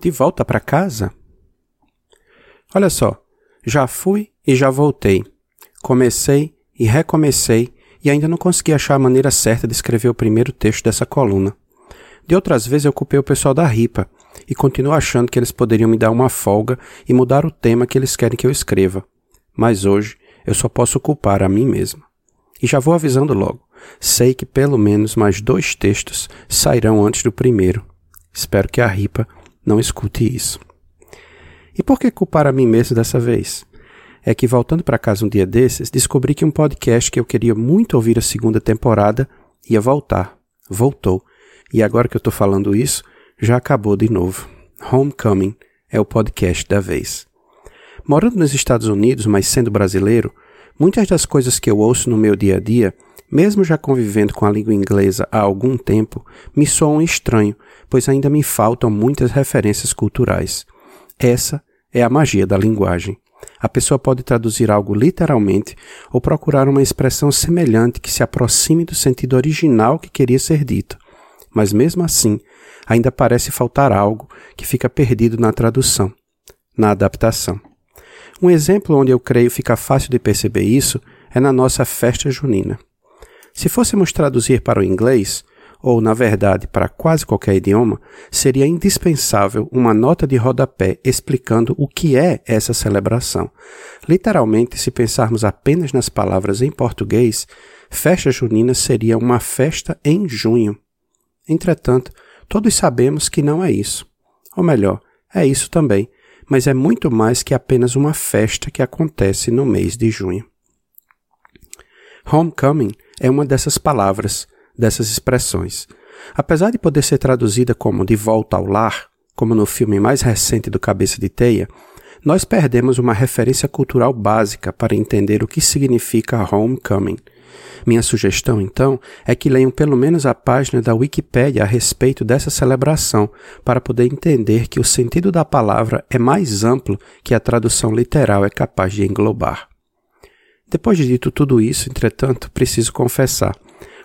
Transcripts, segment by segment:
De volta para casa? Olha só, já fui e já voltei. Comecei e recomecei e ainda não consegui achar a maneira certa de escrever o primeiro texto dessa coluna. De outras vezes eu culpei o pessoal da RIPA e continuo achando que eles poderiam me dar uma folga e mudar o tema que eles querem que eu escreva. Mas hoje eu só posso culpar a mim mesma. E já vou avisando logo. Sei que pelo menos mais dois textos sairão antes do primeiro. Espero que a RIPA não escute isso. E por que culpar a mim mesmo dessa vez? É que voltando para casa um dia desses, descobri que um podcast que eu queria muito ouvir a segunda temporada ia voltar. Voltou. E agora que eu estou falando isso, já acabou de novo. Homecoming é o podcast da vez. Morando nos Estados Unidos, mas sendo brasileiro, muitas das coisas que eu ouço no meu dia a dia mesmo já convivendo com a língua inglesa há algum tempo, me soam estranho, pois ainda me faltam muitas referências culturais. Essa é a magia da linguagem. A pessoa pode traduzir algo literalmente ou procurar uma expressão semelhante que se aproxime do sentido original que queria ser dito. Mas mesmo assim, ainda parece faltar algo que fica perdido na tradução, na adaptação. Um exemplo onde eu creio fica fácil de perceber isso é na nossa festa junina. Se fôssemos traduzir para o inglês, ou na verdade para quase qualquer idioma, seria indispensável uma nota de rodapé explicando o que é essa celebração. Literalmente, se pensarmos apenas nas palavras em português, festa junina seria uma festa em junho. Entretanto, todos sabemos que não é isso. Ou melhor, é isso também, mas é muito mais que apenas uma festa que acontece no mês de junho. Homecoming é uma dessas palavras, dessas expressões. Apesar de poder ser traduzida como de volta ao lar, como no filme mais recente do Cabeça de Teia, nós perdemos uma referência cultural básica para entender o que significa homecoming. Minha sugestão, então, é que leiam pelo menos a página da Wikipédia a respeito dessa celebração, para poder entender que o sentido da palavra é mais amplo que a tradução literal é capaz de englobar. Depois de dito tudo isso, entretanto, preciso confessar.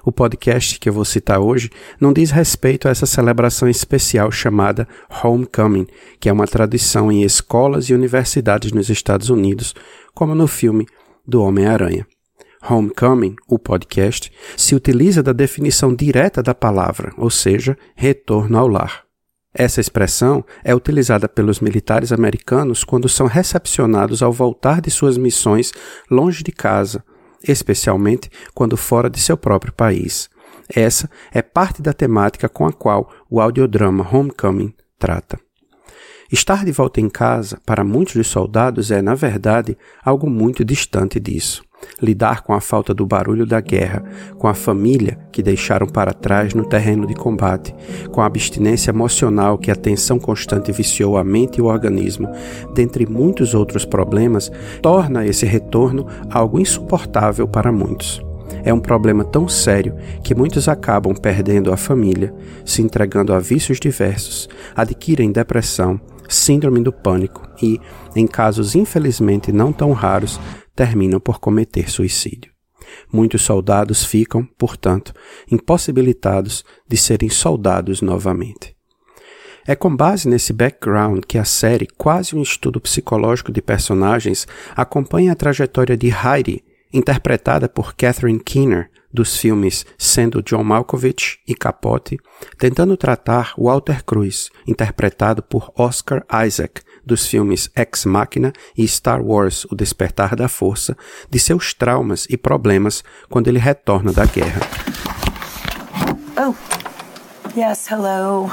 O podcast que eu vou citar hoje não diz respeito a essa celebração especial chamada Homecoming, que é uma tradição em escolas e universidades nos Estados Unidos, como no filme do Homem-Aranha. Homecoming, o podcast, se utiliza da definição direta da palavra, ou seja, retorno ao lar. Essa expressão é utilizada pelos militares americanos quando são recepcionados ao voltar de suas missões longe de casa, especialmente quando fora de seu próprio país. Essa é parte da temática com a qual o audiodrama Homecoming trata. Estar de volta em casa, para muitos dos soldados, é, na verdade, algo muito distante disso lidar com a falta do barulho da guerra, com a família que deixaram para trás no terreno de combate, com a abstinência emocional que a tensão constante viciou a mente e o organismo, dentre muitos outros problemas, torna esse retorno algo insuportável para muitos. É um problema tão sério que muitos acabam perdendo a família, se entregando a vícios diversos, adquirem depressão, síndrome do pânico e, em casos infelizmente não tão raros, terminam por cometer suicídio. Muitos soldados ficam, portanto, impossibilitados de serem soldados novamente. É com base nesse background que a série, quase um estudo psicológico de personagens, acompanha a trajetória de Heidi, interpretada por Catherine Keener, dos filmes Sendo John Malkovich e Capote, tentando tratar Walter Cruz, interpretado por Oscar Isaac, dos filmes Ex Machina e Star Wars O Despertar da Força, de seus traumas e problemas quando ele retorna da guerra. Oh, yes, hello.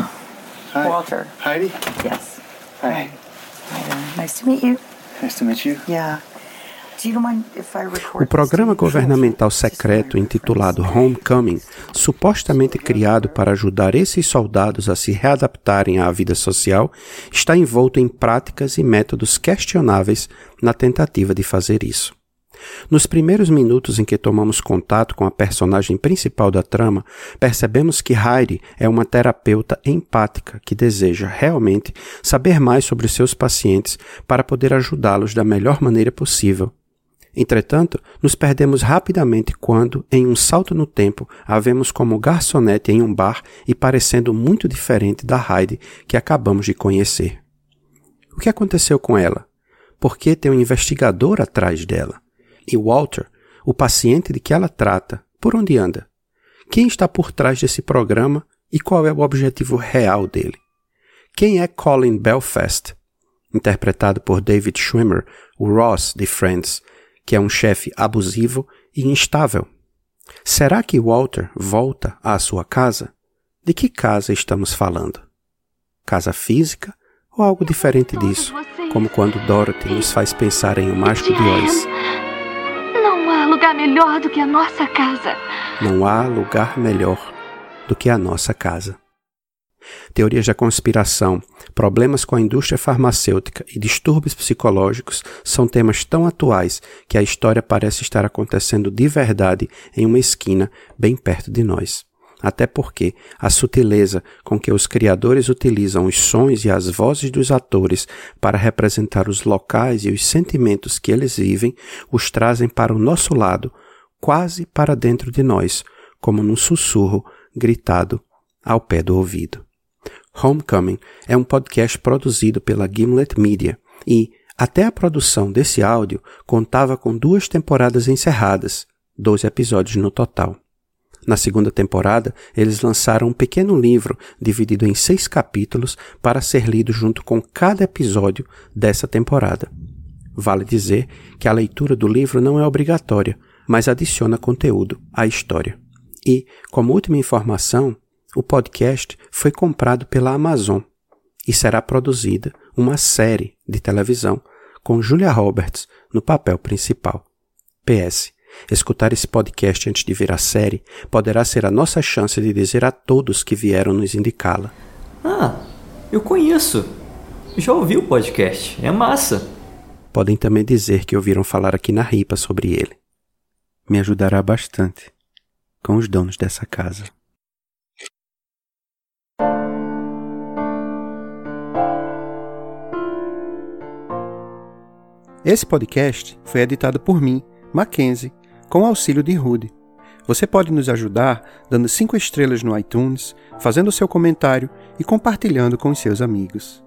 Hi. Walter. Heidi? Yes. Hi. Hi. Nice to meet you. Nice to meet you. Yeah. O programa governamental secreto intitulado Homecoming, supostamente criado para ajudar esses soldados a se readaptarem à vida social, está envolto em práticas e métodos questionáveis na tentativa de fazer isso. Nos primeiros minutos em que tomamos contato com a personagem principal da trama, percebemos que Heidi é uma terapeuta empática que deseja realmente saber mais sobre seus pacientes para poder ajudá-los da melhor maneira possível. Entretanto, nos perdemos rapidamente quando, em um salto no tempo, a vemos como garçonete em um bar e parecendo muito diferente da Heidi que acabamos de conhecer. O que aconteceu com ela? Por que tem um investigador atrás dela? E Walter, o paciente de que ela trata, por onde anda? Quem está por trás desse programa e qual é o objetivo real dele? Quem é Colin Belfast? Interpretado por David Schwimmer, o Ross de Friends, que é um chefe abusivo e instável. Será que Walter volta à sua casa? De que casa estamos falando? Casa física ou algo diferente disso, como quando Dorothy nos faz pensar em O Mágico de Oz? Não há lugar melhor do que a nossa casa. Não há lugar melhor do que a nossa casa. Teorias da conspiração, problemas com a indústria farmacêutica e distúrbios psicológicos são temas tão atuais que a história parece estar acontecendo de verdade em uma esquina bem perto de nós. Até porque a sutileza com que os criadores utilizam os sons e as vozes dos atores para representar os locais e os sentimentos que eles vivem os trazem para o nosso lado, quase para dentro de nós, como num sussurro gritado ao pé do ouvido. Homecoming é um podcast produzido pela Gimlet Media e, até a produção desse áudio, contava com duas temporadas encerradas, 12 episódios no total. Na segunda temporada, eles lançaram um pequeno livro dividido em seis capítulos para ser lido junto com cada episódio dessa temporada. Vale dizer que a leitura do livro não é obrigatória, mas adiciona conteúdo à história. E, como última informação, o podcast foi comprado pela Amazon e será produzida uma série de televisão com Julia Roberts no papel principal. PS Escutar esse podcast antes de ver a série poderá ser a nossa chance de dizer a todos que vieram nos indicá-la. Ah, eu conheço. Já ouvi o podcast. É massa. Podem também dizer que ouviram falar aqui na RIPA sobre ele. Me ajudará bastante com os donos dessa casa. Esse podcast foi editado por mim, Mackenzie com auxílio de Rude. Você pode nos ajudar dando 5 estrelas no iTunes, fazendo seu comentário e compartilhando com seus amigos.